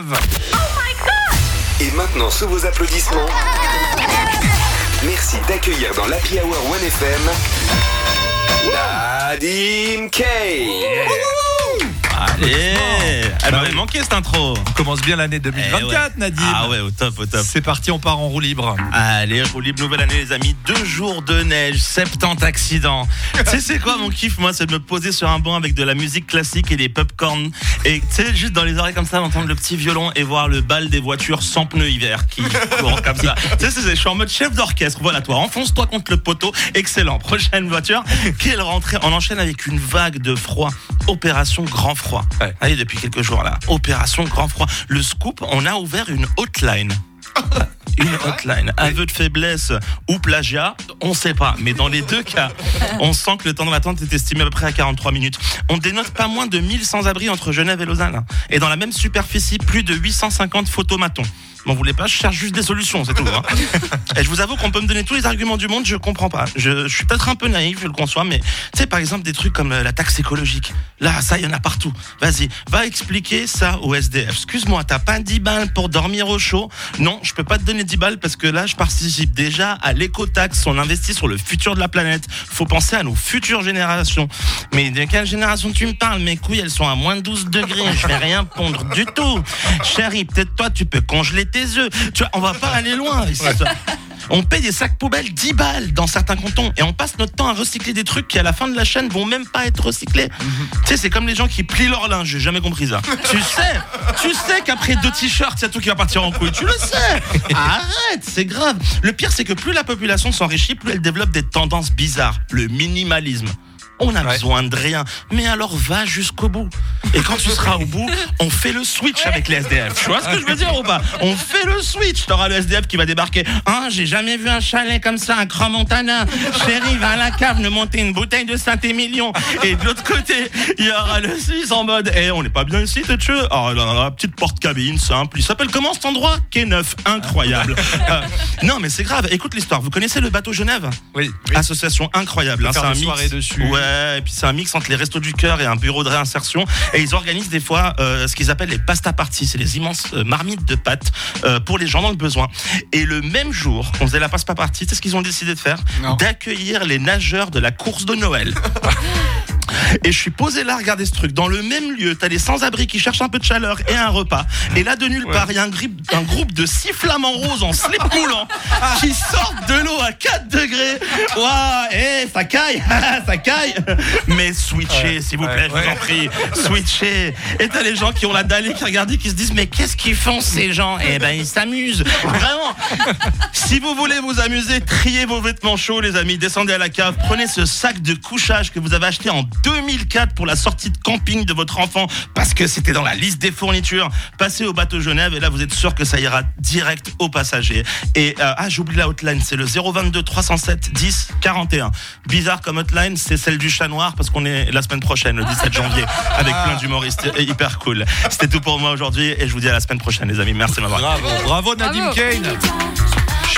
Love. Et maintenant, sous vos applaudissements, merci d'accueillir dans l'Happy Hour 1FM Nadim Kane. Allez, elle m'avait manqué cette intro. On commence bien l'année 2024, Eh ouais. Nadim. Ah ouais, au top, au top. C'est parti, on part en roue libre. Allez, roue libre, nouvelle année les amis, deux jours de neige, 70 accidents. tu sais c'est quoi mon kiff moi, c'est de me poser sur un banc avec de la musique classique et des popcorn et tu sais juste dans les oreilles comme ça d'entendre le petit violon et voir le bal des voitures sans pneus hiver qui courent comme ça. tu sais, c'est- je suis en mode chef d'orchestre. Voilà toi, enfonce-toi contre le poteau. Excellent. Prochaine voiture, quelle rentrée On enchaîne avec une vague de froid. Opération grand froid. Ouais. Allez, depuis quelques jours là. Opération grand froid. Le scoop, on a ouvert une hotline. Une hotline. Aveu de faiblesse ou plagiat, on sait pas. Mais dans les deux cas, on sent que le temps d'attente est estimé à peu près à 43 minutes. On dénote pas moins de 1000 sans-abri entre Genève et Lausanne. Et dans la même superficie, plus de 850 photomatons. M'en voulez pas, je cherche juste des solutions, c'est tout. hein. Et je vous avoue qu'on peut me donner tous les arguments du monde, je comprends pas. Je, je suis peut-être un peu naïf, je le conçois, mais tu sais, par exemple, des trucs comme euh, la taxe écologique. Là, ça, il y en a partout. Vas-y, va expliquer ça au SDF. Excuse-moi, t'as pas 10 balles pour dormir au chaud? Non, je peux pas te donner 10 balles parce que là, je participe déjà à l'écotaxe. On investit sur le futur de la planète. Faut penser à nos futures générations. Mais de quelle génération tu me parles? Mes couilles, elles sont à moins de 12 degrés. Je vais rien pondre du tout. Chérie, peut-être toi, tu peux congeler tes œufs. Tu vois, on va pas aller loin. ici. On paye des sacs poubelles 10 balles dans certains cantons et on passe notre temps à recycler des trucs qui à la fin de la chaîne vont même pas être recyclés. Tu sais, c'est comme les gens qui plient leur linge, j'ai jamais compris ça. tu sais, tu sais qu'après deux t-shirts, il y a tout qui va partir en couille, tu le sais. Arrête, c'est grave. Le pire, c'est que plus la population s'enrichit, plus elle développe des tendances bizarres. Le minimalisme. On a Ouais. besoin de rien. Mais alors va jusqu'au bout. Et quand tu seras au bout, on fait le switch avec les SDF. Tu vois ce que je veux dire ou pas? On fait le switch. T'auras le SDF qui va débarquer. Hein, j'ai jamais vu un chalet comme ça, un Grand Montana. Chérie, va à la cave, nous monter une bouteille de Saint-Émilion. Et de l'autre côté, il y aura le Suisse en mode, eh, on n'est pas bien ici, t'es tu Oh là là, petite porte-cabine, simple. Il s'appelle comment cet endroit? Quai Neuf. Incroyable. Euh, non, mais c'est grave. Écoute l'histoire. Vous connaissez le bateau Genève? Oui. Association incroyable. hein, c'est un mix. dessus. Ouais, et puis c'est un mix entre les restos du cœur et un bureau de réinsertion. Et ils organisent des fois euh, ce qu'ils appellent les pasta parties. C'est les immenses euh, marmites de pâtes euh, pour les gens dans le besoin. Et le même jour qu'on faisait la pasta partie, c'est ce qu'ils ont décidé de faire. D'accueillir les nageurs de la course de Noël. Et je suis posé là, à regarder ce truc. Dans le même lieu, t'as des sans-abri qui cherchent un peu de chaleur et un repas. Et là, de nulle part, il y a un, groupe de six flamants roses en slip moulant qui sortent de l'eau à 4 degrés. Waouh, eh, ça caille, ça caille. Mais switchez, s'il vous plaît, je vous en prie. Switchez. Et t'as les gens qui ont la dalle et qui regardent et qui se disent, mais qu'est-ce qu'ils font ces gens? Eh ben, ils s'amusent. Vraiment. Si vous voulez vous amuser, triez vos vêtements chauds, les amis. Descendez à la cave, prenez ce sac de couchage que vous avez acheté en 2004 pour la sortie de camping de votre enfant parce que c'était dans la liste des fournitures. Passez au bateau Genève et là, vous êtes sûr que ça ira direct aux passagers. Et euh, ah, j'oublie la hotline, c'est le 022 307 10 41. Bizarre comme hotline, c'est celle du chat noir parce qu'on est la semaine prochaine, le 17 janvier, avec plein d'humoristes et hyper cool. C'était tout pour moi aujourd'hui et je vous dis à la semaine prochaine, les amis. Merci de m'avoir. Bravo, bravo Nadim Bravo. Kane.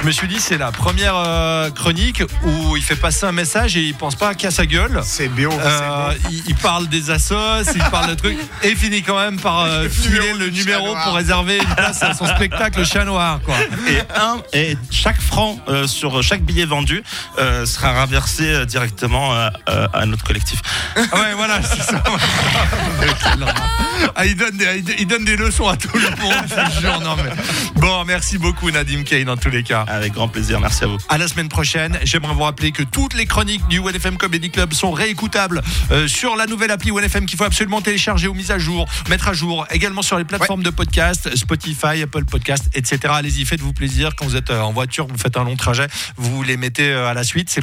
Je me suis dit, c'est la première euh, chronique où il fait passer un message et il pense pas qu'à sa gueule. C'est bien. Euh, il, il parle des assos, il parle de trucs, et il finit quand même par euh, filer le numéro pour réserver une place à son spectacle le Chat Noir. Quoi. et un et chaque franc euh, sur chaque billet vendu euh, sera reversé euh, directement euh, euh, à notre collectif. Ouais, voilà, c'est ça. Ah, il, donne des, il donne des leçons à tout le monde, je jure. Non, mais... Bon, merci beaucoup Nadim Kane dans tous les cas. Avec grand plaisir, merci à vous. À la semaine prochaine. J'aimerais vous rappeler que toutes les chroniques du OneFM Comedy Club sont réécoutables euh, sur la nouvelle appli OneFM qu'il faut absolument télécharger ou mise à jour, mettre à jour, également sur les plateformes de podcast, Spotify, Apple Podcast, etc. Allez-y, faites-vous plaisir quand vous êtes euh, en voiture, vous faites un long trajet, vous les mettez euh, à la suite.